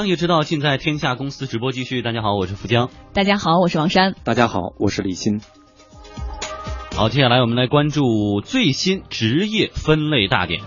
商业之道尽在天下公司直播继续。大家好，我是富江。大家好，我是王珊。大家好，我是李欣。好，接下来我们来关注最新职业分类大典。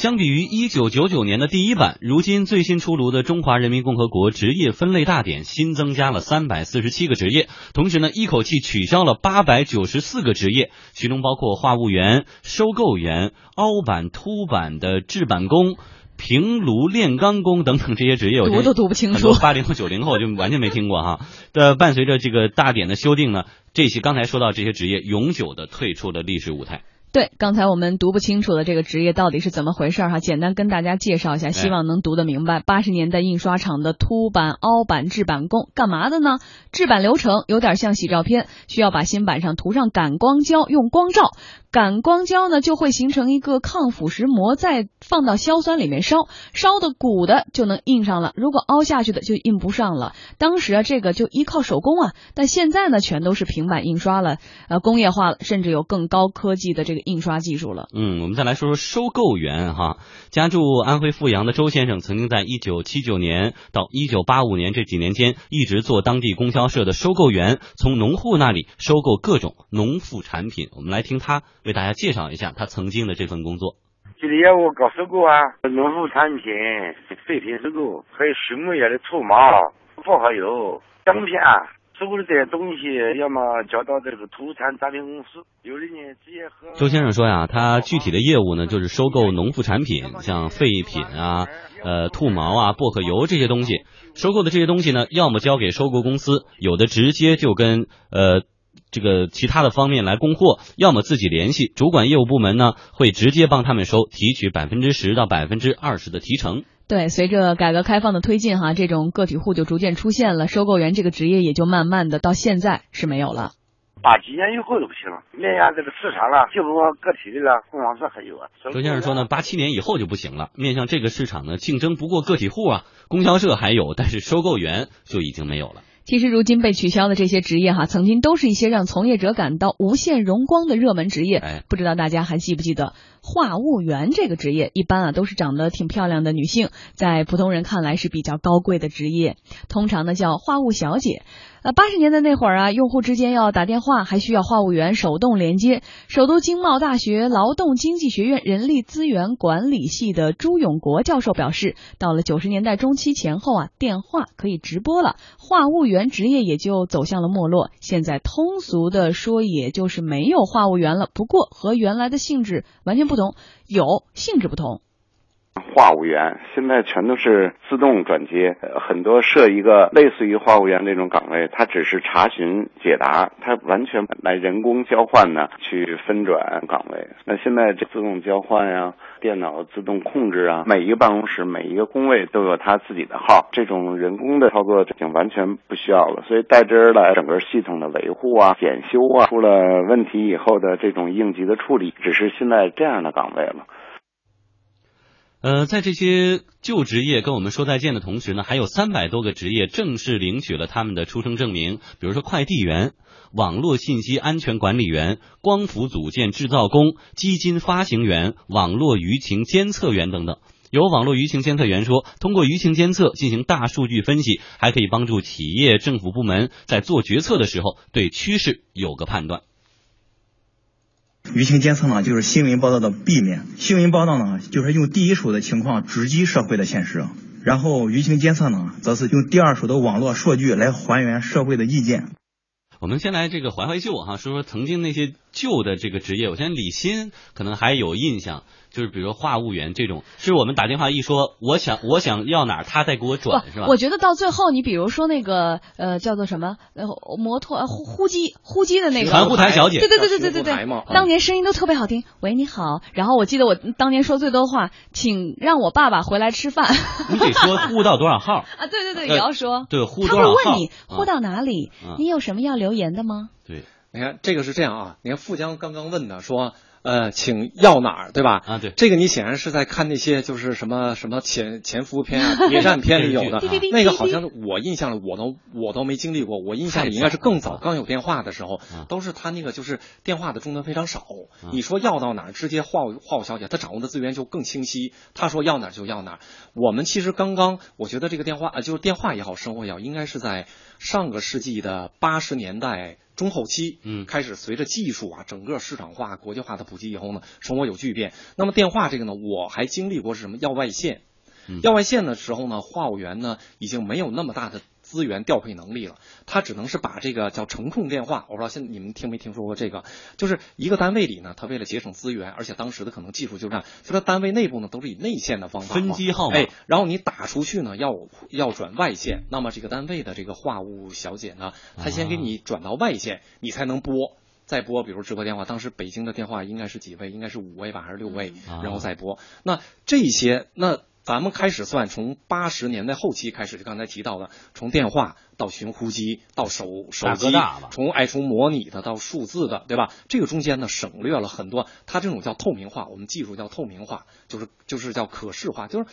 相比于一九九九年的第一版，如今最新出炉的《中华人民共和国职业分类大典》新增加了三百四十七个职业，同时呢，一口气取消了八百九十四个职业，其中包括话务员、收购员、凹版、凸版的制版工、平炉炼钢工等等这些职业，我读都读不清楚。八零后、九零后就完全没听过哈。的伴随着这个大典的修订呢，这些刚才说到这些职业永久的退出了历史舞台。对，刚才我们读不清楚的这个职业到底是怎么回事哈？简单跟大家介绍一下，希望能读得明白。八十年代印刷厂的凸版、凹版制版工干嘛的呢？制版流程有点像洗照片，需要把新版上涂上感光胶，用光照。感光胶呢就会形成一个抗腐蚀膜，再放到硝酸里面烧，烧的鼓的就能印上了，如果凹下去的就印不上了。当时啊，这个就依靠手工啊，但现在呢，全都是平板印刷了，呃，工业化了，甚至有更高科技的这个印刷技术了。嗯，我们再来说说收购员哈，家住安徽阜阳的周先生，曾经在一九七九年到一九八五年这几年间，一直做当地供销社的收购员，从农户那里收购各种农副产品。我们来听他。为大家介绍一下他曾经的这份工作。这里业务搞收购啊，农副产品、废品收购，还有畜牧业的兔毛、薄荷油、姜片，收购的这些东西，要么交到这个土产产品公司，有的呢直接和。周先生说呀，他具体的业务呢，就是收购农副产品，像废品啊、呃兔毛啊、薄荷油这些东西。收购的这些东西呢，要么交给收购公司，有的直接就跟呃。这个其他的方面来供货，要么自己联系主管业务部门呢，会直接帮他们收，提取百分之十到百分之二十的提成。对，随着改革开放的推进，哈，这种个体户就逐渐出现了，收购员这个职业也就慢慢的到现在是没有了。八几年以后就不行了，面向这个市场了，就说个体的了，供销社还有啊。周先生说呢，八七年以后就不行了，面向这个市场呢，竞争不过个体户啊，供销社还有，但是收购员就已经没有了。其实，如今被取消的这些职业，哈，曾经都是一些让从业者感到无限荣光的热门职业。哎，不知道大家还记不记得话务员这个职业？一般啊，都是长得挺漂亮的女性，在普通人看来是比较高贵的职业，通常呢叫话务小姐。呃，八十年代那会儿啊，用户之间要打电话，还需要话务员手动连接。首都经贸大学劳动经济学院人力资源管理系的朱永国教授表示，到了九十年代中期前后啊，电话可以直播了，话务员职业也就走向了没落。现在通俗的说，也就是没有话务员了。不过和原来的性质完全不同，有性质不同。话务员现在全都是自动转接，很多设一个类似于话务员那种岗位，它只是查询解答，它完全来人工交换呢，去分转岗位。那现在这自动交换呀，电脑自动控制啊，每一个办公室每一个工位都有他自己的号，这种人工的操作已经完全不需要了。所以代之而来，整个系统的维护啊、检修啊，出了问题以后的这种应急的处理，只是现在这样的岗位了。呃，在这些旧职业跟我们说再见的同时呢，还有三百多个职业正式领取了他们的出生证明，比如说快递员、网络信息安全管理员、光伏组件制造工、基金发行员、网络舆情监测员等等。有网络舆情监测员说，通过舆情监测进行大数据分析，还可以帮助企业、政府部门在做决策的时候对趋势有个判断。舆情监测呢，就是新闻报道的 B 面。新闻报道呢，就是用第一手的情况直击社会的现实；然后舆情监测呢，则是用第二手的网络数据来还原社会的意见。我们先来这个怀怀旧哈，说说曾经那些旧的这个职业。我现在李欣可能还有印象。就是比如说话务员这种，是我们打电话一说，我想我想要哪儿，他再给我转，是吧？我觉得到最后，你比如说那个呃叫做什么呃摩托呼呼机呼机的那个传呼台小姐，对对对对对对对，当年声音都特别好听。喂，你好。然后我记得我当年说最多话，请让我爸爸回来吃饭。你得说 呼到多少号啊？对对对，也要说。对，呼多少号？他会问你呼到哪里？你有什么要留言的吗？对。你看这个是这样啊，你看富江刚刚问的说。呃，请要哪儿，对吧？啊，对，这个你显然是在看那些就是什么什么潜潜伏片啊、谍战片里有的，那个好像我印象里我都我都没经历过，我印象里应该是更早，刚有电话的时候，都是他那个就是电话的终端非常少。你说要到哪儿，直接话务话务小姐，她掌握的资源就更清晰，他说要哪儿就要哪儿。我们其实刚刚，我觉得这个电话啊，就是电话也好，生活也好，应该是在上个世纪的八十年代。中后期，嗯，开始随着技术啊，整个市场化、国际化的普及以后呢，生活有巨变。那么电话这个呢，我还经历过是什么？要外线，要外线的时候呢，话务员呢已经没有那么大的。资源调配能力了，他只能是把这个叫程控电话。我不知道现在你们听没听说过这个？就是一个单位里呢，他为了节省资源，而且当时的可能技术就这样，就他单位内部呢都是以内线的方法分机号码，哎，然后你打出去呢要要转外线，那么这个单位的这个话务小姐呢，她先给你转到外线，你才能拨，再拨，比如直播电话，当时北京的电话应该是几位？应该是五位吧，还是六位？然后再拨。那这些那。咱们开始算，从八十年代后期开始，就刚才提到的，从电话到寻呼机到手手机，从爱从模拟的到数字的，对吧？这个中间呢，省略了很多。它这种叫透明化，我们技术叫透明化，就是就是叫可视化，就是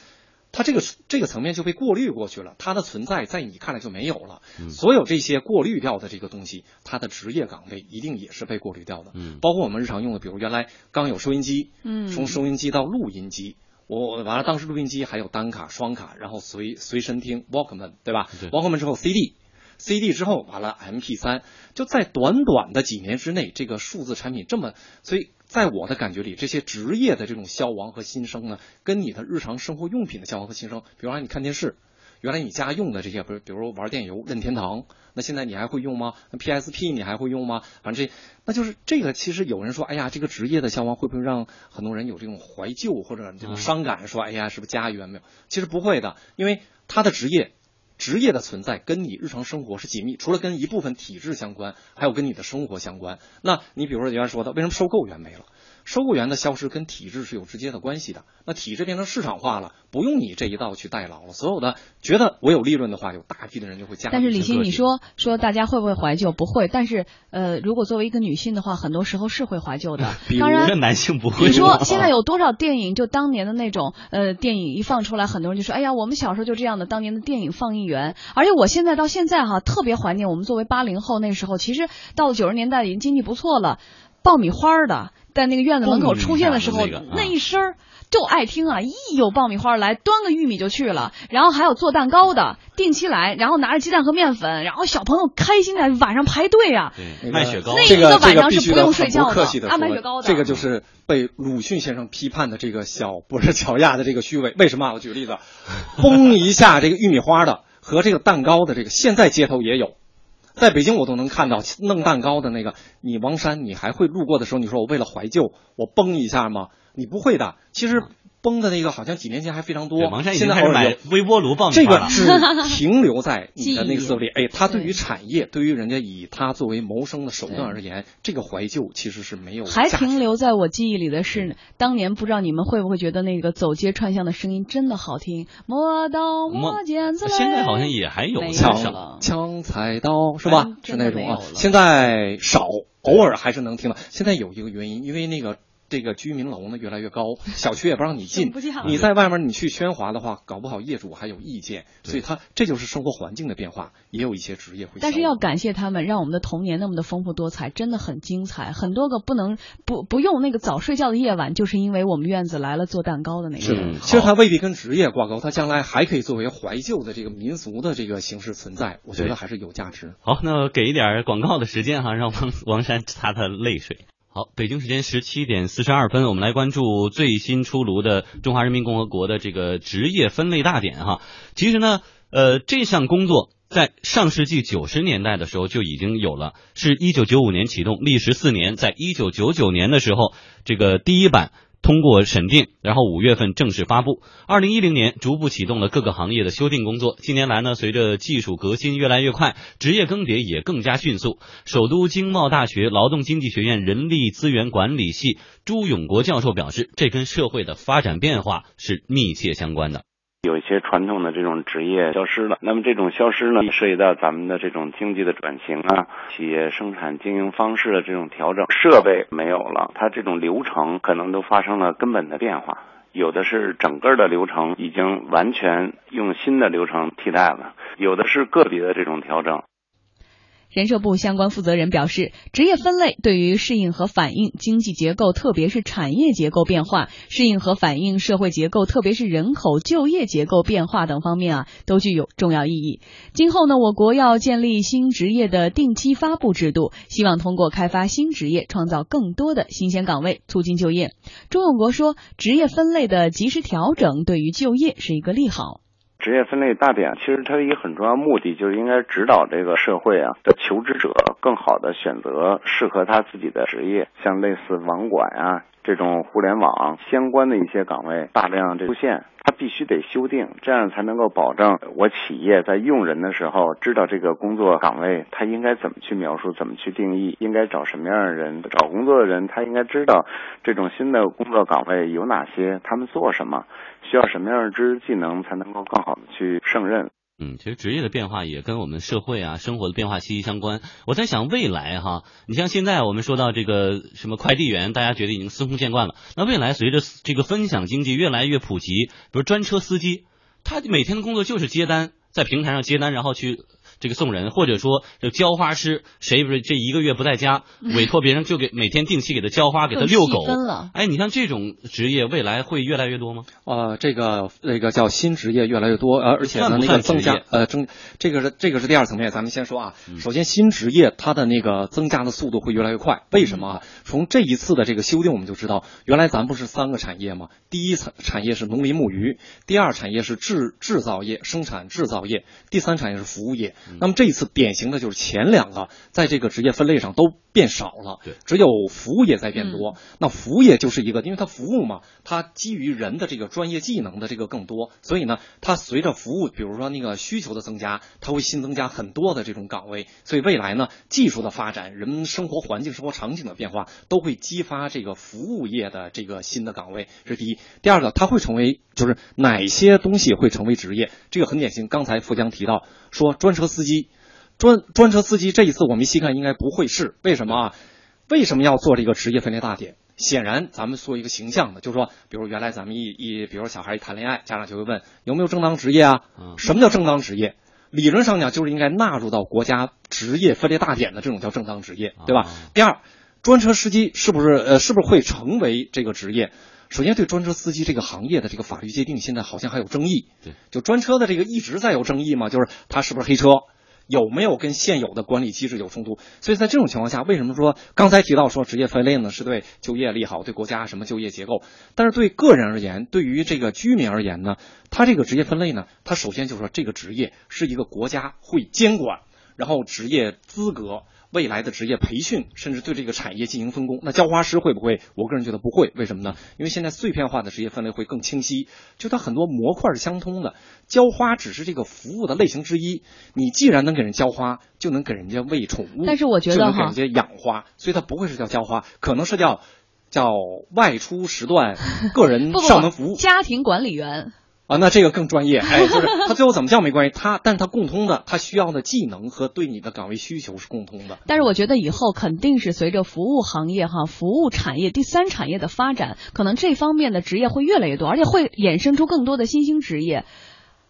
它这个这个层面就被过滤过去了，它的存在在你看来就没有了。所有这些过滤掉的这个东西，它的职业岗位一定也是被过滤掉的。嗯，包括我们日常用的，比如原来刚有收音机，嗯，从收音机到录音机。我完了，当时录音机还有单卡、双卡，然后随随身听 Walkman，对吧？Walkman 之后 CD，CD 之后完了 MP3，就在短短的几年之内，这个数字产品这么，所以在我的感觉里，这些职业的这种消亡和新生呢，跟你的日常生活用品的消亡和新生，比如说你看电视。原来你家用的这些，比如比如说玩电游任天堂，那现在你还会用吗？那 PSP 你还会用吗？反正这，那就是这个。其实有人说，哎呀，这个职业的消亡会不会让很多人有这种怀旧或者这种伤感？说，哎呀，是不是家园没有？其实不会的，因为他的职业，职业的存在跟你日常生活是紧密，除了跟一部分体制相关，还有跟你的生活相关。那你比如说原来说的，为什么收购员没了？收购员的消失跟体制是有直接的关系的。那体制变成市场化了，不用你这一道去代劳了。所有的觉得我有利润的话，有大批的人就会加入。但是李欣，你说说大家会不会怀旧？不会。但是呃，如果作为一个女性的话，很多时候是会怀旧的。当然，男性不会。你说现在有多少电影？就当年的那种呃电影一放出来，很多人就说：“哎呀，我们小时候就这样的。”当年的电影放映员。而且我现在到现在哈，特别怀念我们作为八零后那时候。其实到了九十年代已经经济不错了，爆米花的。在那个院子门口出现的时候，那一声儿就爱听啊！一有爆米花来，端个玉米就去了。然后还有做蛋糕的，定期来，然后拿着鸡蛋和面粉，然后小朋友开心的晚上排队啊，卖雪糕。那一个晚上是不用睡觉的，安排雪糕的。这个就是被鲁迅先生批判的这个小不是乔亚的这个虚伪。为什么？我举个例子，崩一下这个玉米花的和这个蛋糕的这个，现在街头也有。在北京，我都能看到弄蛋糕的那个。你王山，你还会路过的时候，你说我为了怀旧，我崩一下吗？你不会的。其实。崩的那个好像几年前还非常多，王山现在买微波炉爆米花这个只停留在你的那个思维里。哎，他对于产业，对于人家以他作为谋生的手段而言，这个怀旧其实是没有。还停留在我记忆里的是，当年不知道你们会不会觉得那个走街串巷的声音真的好听？磨刀磨剪子现在好像也还有枪枪菜刀是吧？是那种啊。现在少，偶尔还是能听到。现在有一个原因，因为那个。这个居民楼呢越来越高，小区也不让你进。你在外面你去喧哗的话，搞不好业主还有意见。所以他这就是生活环境的变化，也有一些职业会。但是要感谢他们，让我们的童年那么的丰富多彩，真的很精彩。很多个不能不不用那个早睡觉的夜晚，就是因为我们院子来了做蛋糕的那个人。其实他未必跟职业挂钩，他将来还可以作为怀旧的这个民俗的这个形式存在。我觉得还是有价值。好，那给一点广告的时间哈，让王王山擦擦泪水。好，北京时间十七点四十二分，我们来关注最新出炉的中华人民共和国的这个职业分类大典哈。其实呢，呃，这项工作在上世纪九十年代的时候就已经有了，是一九九五年启动，历时四年，在一九九九年的时候，这个第一版。通过审定，然后五月份正式发布。二零一零年逐步启动了各个行业的修订工作。近年来呢，随着技术革新越来越快，职业更迭也更加迅速。首都经贸大学劳动经济学院人力资源管理系朱永国教授表示，这跟社会的发展变化是密切相关的。有一些传统的这种职业消失了，那么这种消失呢，涉及到咱们的这种经济的转型啊，企业生产经营方式的这种调整，设备没有了，它这种流程可能都发生了根本的变化，有的是整个的流程已经完全用新的流程替代了，有的是个别的这种调整。人社部相关负责人表示，职业分类对于适应和反映经济结构，特别是产业结构变化，适应和反映社会结构，特别是人口就业结构变化等方面啊，都具有重要意义。今后呢，我国要建立新职业的定期发布制度，希望通过开发新职业，创造更多的新鲜岗位，促进就业。钟永国说，职业分类的及时调整对于就业是一个利好。职业分类大典，其实它一个很重要目的就是应该指导这个社会啊的求职者更好的选择适合他自己的职业，像类似网管啊这种互联网相关的一些岗位大量出现，必须得修订，这样才能够保证我企业在用人的时候知道这个工作岗位他应该怎么去描述，怎么去定义，应该找什么样的人，找工作的人他应该知道这种新的工作岗位有哪些，他们做什么。需要什么样的知识技能才能够更好的去胜任？嗯，其实职业的变化也跟我们社会啊生活的变化息息相关。我在想未来哈，你像现在我们说到这个什么快递员，大家觉得已经司空见惯了。那未来随着这个分享经济越来越普及，比如专车司机，他每天的工作就是接单，在平台上接单，然后去。这个送人，或者说这浇花师，谁不是这一个月不在家，委托别人就给每天定期给他浇花，给他遛狗。哎，你像这种职业，未来会越来越多吗？呃，这个那个叫新职业越来越多，呃，而且呢，那个增加，呃，增，这个是这个是第二层面。咱们先说啊，首先新职业它的那个增加的速度会越来越快。为什么啊？从这一次的这个修订，我们就知道，原来咱不是三个产业吗？第一产产业是农林牧渔，第二产业是制制造业，生产制造业，第三产业是服务业。那么这一次典型的就是前两个在这个职业分类上都变少了，对，只有服务业在变多。那服务业就是一个，因为它服务嘛，它基于人的这个专业技能的这个更多，所以呢，它随着服务，比如说那个需求的增加，它会新增加很多的这种岗位。所以未来呢，技术的发展，人们生活环境、生活场景的变化，都会激发这个服务业的这个新的岗位。这是第一。第二个，它会成为就是哪些东西会成为职业？这个很典型。刚才富江提到说专车司机。专专车司机这一次我们细看应该不会是为什么啊？为什么要做这个职业分类大典？显然咱们做一个形象的，就是说，比如原来咱们一一，比如小孩一谈恋爱，家长就会问有没有正当职业啊？什么叫正当职业？理论上讲就是应该纳入到国家职业分类大典的这种叫正当职业，对吧？第二，专车司机是不是呃是不是会成为这个职业？首先对专车司机这个行业的这个法律界定现在好像还有争议，对，就专车的这个一直在有争议嘛，就是他是不是黑车？有没有跟现有的管理机制有冲突？所以在这种情况下，为什么说刚才提到说职业分类呢？是对就业利好，对国家什么就业结构？但是对个人而言，对于这个居民而言呢？他这个职业分类呢？他首先就是说这个职业是一个国家会监管，然后职业资格。未来的职业培训，甚至对这个产业进行分工，那浇花师会不会？我个人觉得不会。为什么呢？因为现在碎片化的职业分类会更清晰，就它很多模块是相通的。浇花只是这个服务的类型之一。你既然能给人浇花，就能给人家喂宠物，但是我觉得哈，给人家养花，所以它不会是叫浇花，可能是叫叫外出时段个人 上门服务，家庭管理员。啊，那这个更专业，哎，就是他最后怎么叫没关系，他，但是他共通的，他需要的技能和对你的岗位需求是共通的。但是我觉得以后肯定是随着服务行业哈，服务产业第三产业的发展，可能这方面的职业会越来越多，而且会衍生出更多的新兴职业。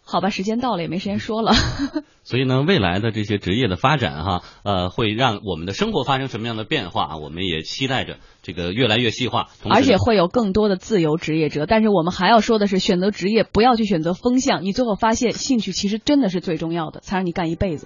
好吧，时间到了，也没时间说了。所以呢，未来的这些职业的发展哈，呃，会让我们的生活发生什么样的变化啊？我们也期待着这个越来越细化，而且会有更多的自由职业者。但是我们还要说的是，选择职业不要去选择风向，你最后发现兴趣其实真的是最重要的，才让你干一辈子。